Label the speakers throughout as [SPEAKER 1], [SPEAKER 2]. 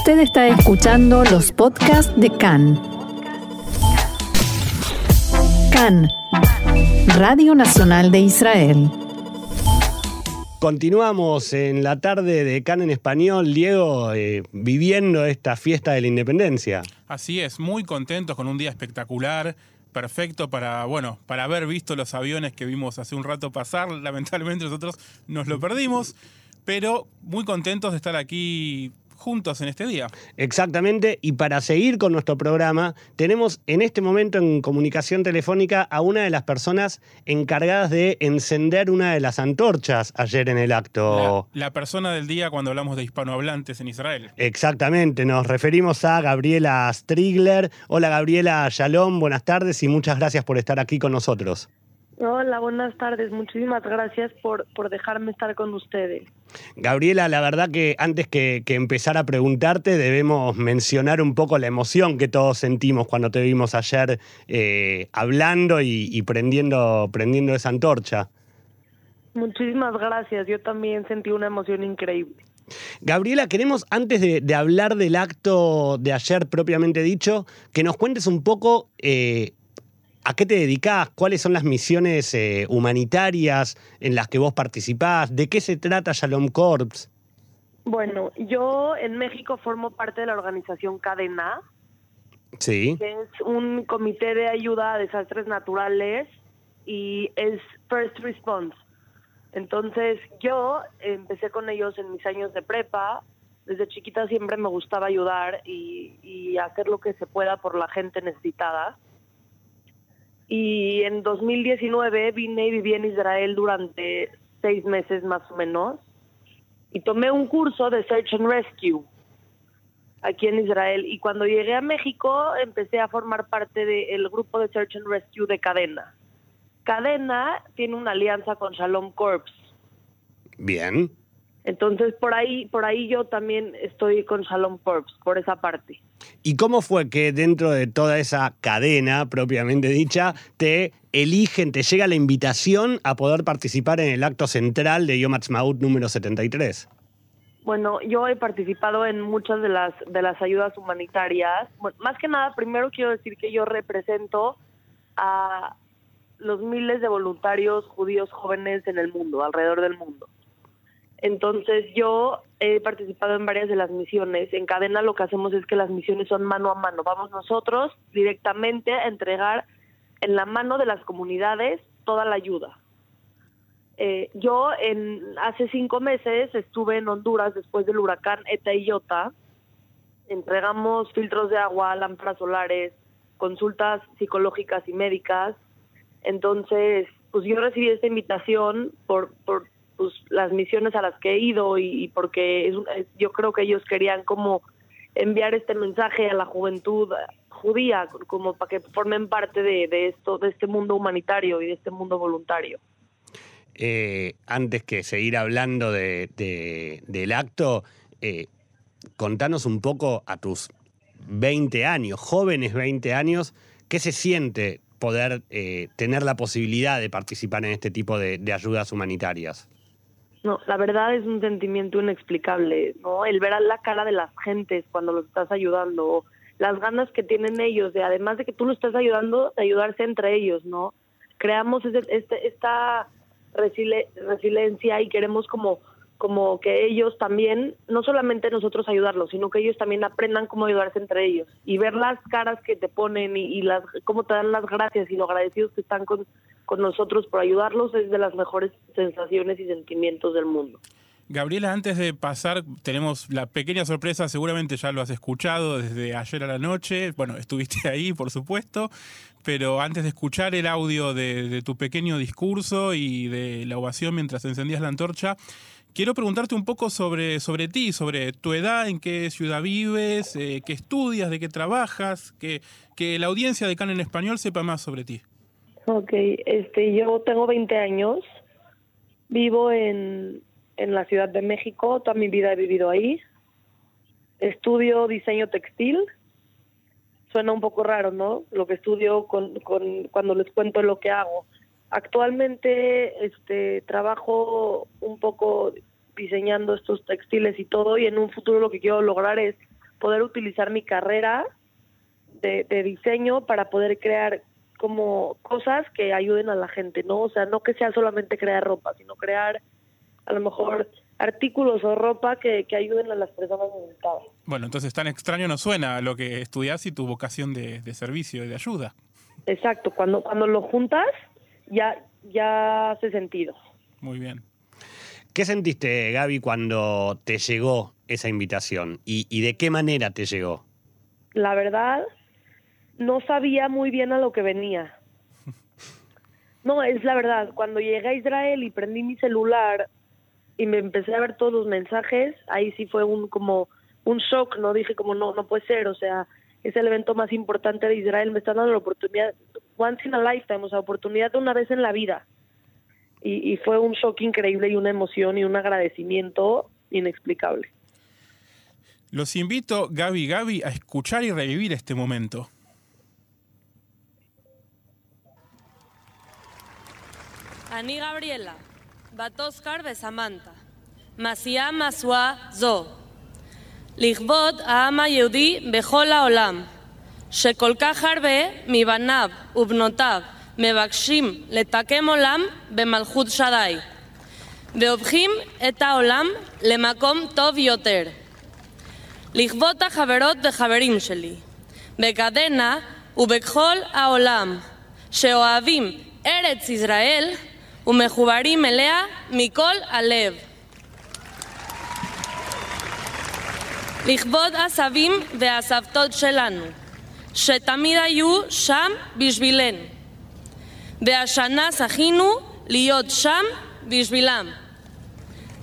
[SPEAKER 1] Usted está escuchando los podcasts de CAN. CAN, Radio Nacional de Israel.
[SPEAKER 2] Continuamos en la tarde de CAN en español, Diego, eh, viviendo esta fiesta de la independencia.
[SPEAKER 3] Así es, muy contentos con un día espectacular, perfecto para, bueno, para haber visto los aviones que vimos hace un rato pasar. Lamentablemente nosotros nos lo perdimos, pero muy contentos de estar aquí juntos en este día.
[SPEAKER 2] Exactamente, y para seguir con nuestro programa, tenemos en este momento en comunicación telefónica a una de las personas encargadas de encender una de las antorchas ayer en el acto.
[SPEAKER 3] La, la persona del día cuando hablamos de hispanohablantes en Israel.
[SPEAKER 2] Exactamente, nos referimos a Gabriela Strigler. Hola Gabriela Shalom, buenas tardes y muchas gracias por estar aquí con nosotros.
[SPEAKER 4] Hola, buenas tardes. Muchísimas gracias por, por dejarme estar con ustedes.
[SPEAKER 2] Gabriela, la verdad que antes que, que, empezar a preguntarte, debemos mencionar un poco la emoción que todos sentimos cuando te vimos ayer eh, hablando y, y, prendiendo, prendiendo esa antorcha.
[SPEAKER 4] Muchísimas gracias. Yo también sentí una emoción increíble.
[SPEAKER 2] Gabriela, queremos, antes de, de hablar del acto de ayer propiamente dicho, que nos cuentes un poco eh, ¿A qué te dedicás? ¿Cuáles son las misiones eh, humanitarias en las que vos participás? ¿De qué se trata Shalom Corps?
[SPEAKER 4] Bueno, yo en México formo parte de la organización Cadena.
[SPEAKER 2] Sí.
[SPEAKER 4] Que es un comité de ayuda a desastres naturales y es First Response. Entonces yo empecé con ellos en mis años de prepa. Desde chiquita siempre me gustaba ayudar y, y hacer lo que se pueda por la gente necesitada y en 2019 vine y viví en Israel durante seis meses más o menos y tomé un curso de Search and Rescue aquí en Israel y cuando llegué a México empecé a formar parte del grupo de Search and Rescue de Cadena. Cadena tiene una alianza con Shalom Corps.
[SPEAKER 2] Bien.
[SPEAKER 4] Entonces por ahí por ahí yo también estoy con Shalom Corps por esa parte.
[SPEAKER 2] ¿Y cómo fue que dentro de toda esa cadena propiamente dicha te eligen, te llega la invitación a poder participar en el acto central de Yom Ha'atzmaut número 73?
[SPEAKER 4] Bueno, yo he participado en muchas de las de las ayudas humanitarias. Más que nada, primero quiero decir que yo represento a los miles de voluntarios judíos jóvenes en el mundo, alrededor del mundo. Entonces yo he participado en varias de las misiones. En cadena lo que hacemos es que las misiones son mano a mano. Vamos nosotros directamente a entregar en la mano de las comunidades toda la ayuda. Eh, yo hace cinco meses estuve en Honduras después del huracán Eta y Iota. Entregamos filtros de agua, lámparas solares, consultas psicológicas y médicas. Entonces, pues yo recibí esta invitación por, por pues, las misiones a las que he ido y, porque yo creo que ellos querían como enviar este mensaje a la juventud judía como para que formen parte de, esto de este mundo humanitario y de este mundo voluntario.
[SPEAKER 2] Eh, antes que seguir hablando de, de, del acto eh, contanos un poco a tus 20 años jóvenes 20 años qué se siente poder eh, tener la posibilidad de participar en este tipo de ayudas humanitarias
[SPEAKER 4] no, la verdad es un sentimiento inexplicable, ¿no? El ver a la cara de las gentes cuando los estás ayudando, las ganas que tienen ellos, de además de que tú lo estás ayudando, de ayudarse entre ellos, ¿no? Creamos este, este, esta resili resiliencia y queremos como como que ellos también, no solamente nosotros ayudarlos, sino que ellos también aprendan cómo ayudarse entre ellos y ver las caras que te ponen y, y las cómo te dan las gracias y lo agradecidos que están con, con nosotros por ayudarlos es las mejores sensaciones y sentimientos del mundo.
[SPEAKER 3] Gabriela, antes de pasar, tenemos la pequeña sorpresa, seguramente ya lo has escuchado desde ayer a la noche, bueno, estuviste ahí, por supuesto, pero antes de escuchar el audio de, de tu pequeño discurso y de la ovación mientras encendías la antorcha, quiero preguntarte un poco sobre, sobre ti, sobre tu edad, en qué ciudad vives, eh, qué estudias, de qué trabajas, que, que la audiencia de Can en Español sepa más sobre ti.
[SPEAKER 4] Ok, este, yo tengo 20 años, vivo en, en la Ciudad de México, toda mi vida he vivido ahí. Estudio diseño textil. Suena un poco raro, ¿no? Lo que estudio con, con, cuando les cuento lo que hago. Actualmente este, trabajo un poco diseñando estos textiles y todo y en un futuro lo que quiero lograr es poder utilizar mi carrera de, de diseño para poder crear como cosas que ayuden a la gente, ¿no? O sea, no que sea solamente crear ropa, sino crear a lo mejor artículos o ropa que, que ayuden a las personas necesitadas.
[SPEAKER 3] Bueno, entonces tan extraño no suena lo que estudias y tu vocación de, de servicio y de ayuda.
[SPEAKER 4] Exacto, cuando, cuando lo juntas ya, ya hace sentido.
[SPEAKER 3] Muy bien.
[SPEAKER 2] ¿Qué sentiste, Gaby, cuando te llegó esa invitación? ¿Y, y de qué manera te llegó?
[SPEAKER 4] La verdad, no sabía muy bien a lo que venía. No, es la verdad. Cuando llegué a Israel y prendí mi celular y me empecé a ver todos los mensajes, ahí sí fue un como un shock, ¿no? Dije como no, no puede ser, o sea, es el evento más importante de Israel, me están dando la oportunidad, once in a lifetime, o sea, oportunidad de una vez en la vida. Y, y fue un shock increíble y una emoción y un agradecimiento inexplicable.
[SPEAKER 3] Los invito, Gaby Gaby, a escuchar y revivir este momento.
[SPEAKER 5] אני גבריאלה, בת אוסקר וסמנטה, מסיעה משואה זו, לכבוד העם היהודי בכל העולם, שכל כך הרבה מבניו ובנותיו מבקשים לתקם עולם במלכות שדי, והופכים את העולם למקום טוב יותר. לכבוד החברות וחברים שלי, בגדנה ובכל העולם, שאוהבים ארץ ישראל, ומחוברים אליה מכל הלב. לכבוד הסבים והסבתות שלנו, שתמיד היו שם בשבילנו, והשנה זכינו להיות שם בשבילם.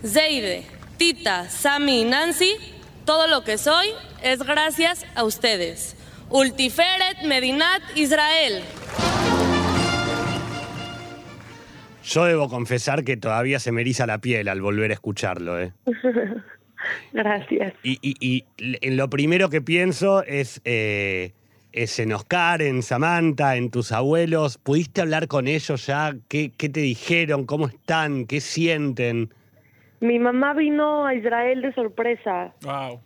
[SPEAKER 5] Zeide, Tita, Sami y Nancy, todo lo que soy es gracias a ustedes. Ultiferet Medinat Israel.
[SPEAKER 2] Yo debo confesar que todavía se me eriza la piel al volver a escucharlo. ¿eh?
[SPEAKER 4] Gracias.
[SPEAKER 2] Y, y- y en lo primero que pienso es, eh, es en Oscar, en Samantha, en tus abuelos. ¿Pudiste hablar con ellos ya? ¿Qué, qué te dijeron? ¿Cómo están? ¿Qué sienten?
[SPEAKER 4] Mi mamá vino a Israel de sorpresa.
[SPEAKER 3] Wow.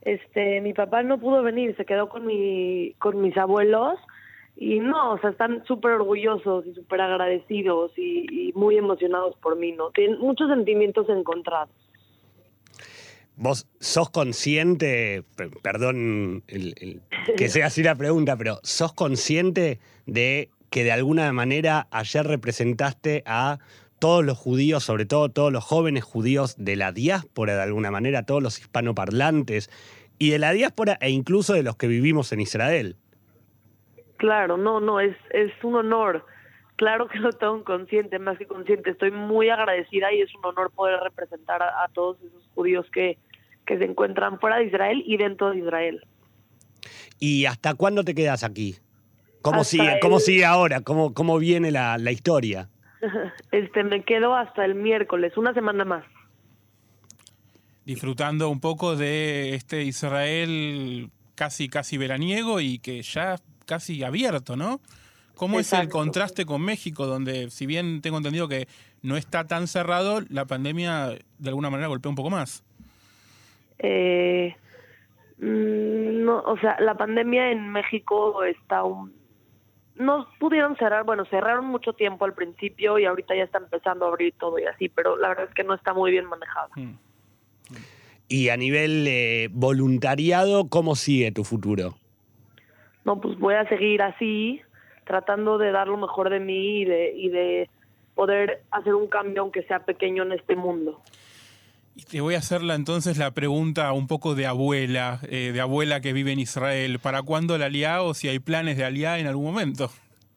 [SPEAKER 4] Este, mi papá no pudo venir, se quedó con mi, con mis abuelos y no, o sea, están súper orgullosos y súper agradecidos y, muy emocionados por mí, ¿no? Tienen muchos sentimientos encontrados.
[SPEAKER 2] ¿Vos sos consciente, pe- perdón que sea así la pregunta, pero sos consciente de que de alguna manera ayer representaste a todos los judíos, sobre todo todos los jóvenes judíos de la diáspora, de alguna manera, todos los hispanoparlantes y de la diáspora e incluso de los que vivimos en Israel?
[SPEAKER 4] Claro, no, no, es, es un honor. Claro que lo tengo consciente, más que consciente. Estoy muy agradecida y es un honor poder representar a, a todos esos judíos que, que se encuentran fuera de Israel y dentro de Israel.
[SPEAKER 2] ¿Y hasta cuándo te quedas aquí? ¿Cómo, sigue, cómo sigue ahora? ¿Cómo, cómo viene la, la historia?
[SPEAKER 4] Este, me quedo hasta el miércoles, una semana más.
[SPEAKER 3] Disfrutando un poco de este Israel casi, casi veraniego y que ya casi abierto, ¿no? ¿Cómo es el contraste con México, donde si bien tengo entendido que no está tan cerrado, la pandemia de alguna manera golpea un poco más?
[SPEAKER 4] Eh, mm, no, o sea, la pandemia en México está un... No pudieron cerrar, bueno, cerraron mucho tiempo al principio y ahorita ya está empezando a abrir todo y así, pero la verdad es que no está muy bien manejado.
[SPEAKER 3] Mm.
[SPEAKER 2] Y a nivel eh, voluntariado, ¿cómo sigue tu futuro?
[SPEAKER 4] No, pues voy a seguir así, tratando de dar lo mejor de mí y de, y de poder hacer un cambio, aunque sea pequeño, en este mundo.
[SPEAKER 3] Y te voy a hacer la, entonces la pregunta un poco de abuela, eh, de abuela que vive en Israel. ¿Para cuándo la aliá o si hay planes de aliá en algún momento?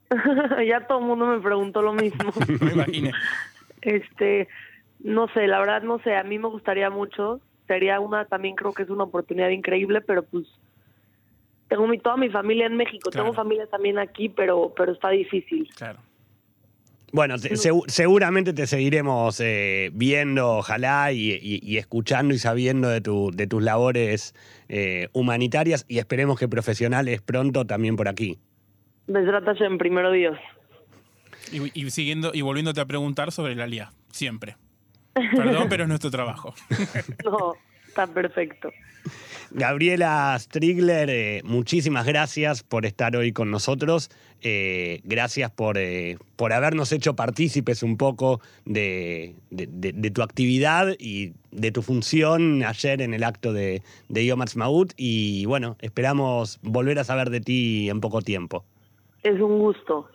[SPEAKER 4] ya todo el mundo me preguntó lo mismo.
[SPEAKER 3] Me imaginé.
[SPEAKER 4] Este, no sé, la verdad no sé, a mí me gustaría mucho, sería una, también creo que es una oportunidad increíble, pero pues tengo mi, toda mi familia en México,
[SPEAKER 3] Claro.
[SPEAKER 4] tengo familia también aquí, pero, pero está difícil.
[SPEAKER 3] Claro.
[SPEAKER 2] Bueno, te- segu- seguramente te seguiremos eh, viendo, ojalá, y, y- y escuchando y sabiendo de, tu, de tus labores eh, humanitarias y esperemos que profesionales pronto también por aquí.
[SPEAKER 4] Besrat en primero Dios.
[SPEAKER 3] Y, y siguiendo y volviéndote a preguntar sobre la aliá, siempre. Perdón, pero es nuestro trabajo.
[SPEAKER 4] No, está perfecto.
[SPEAKER 2] Gabriela Strigler, eh, muchísimas gracias por estar hoy con nosotros. Eh, gracias por, eh, por habernos hecho partícipes un poco de, tu actividad y de tu función ayer en el acto de, de Ha'atzmaut. Y bueno, esperamos volver a saber de ti en poco tiempo.
[SPEAKER 4] Es un gusto.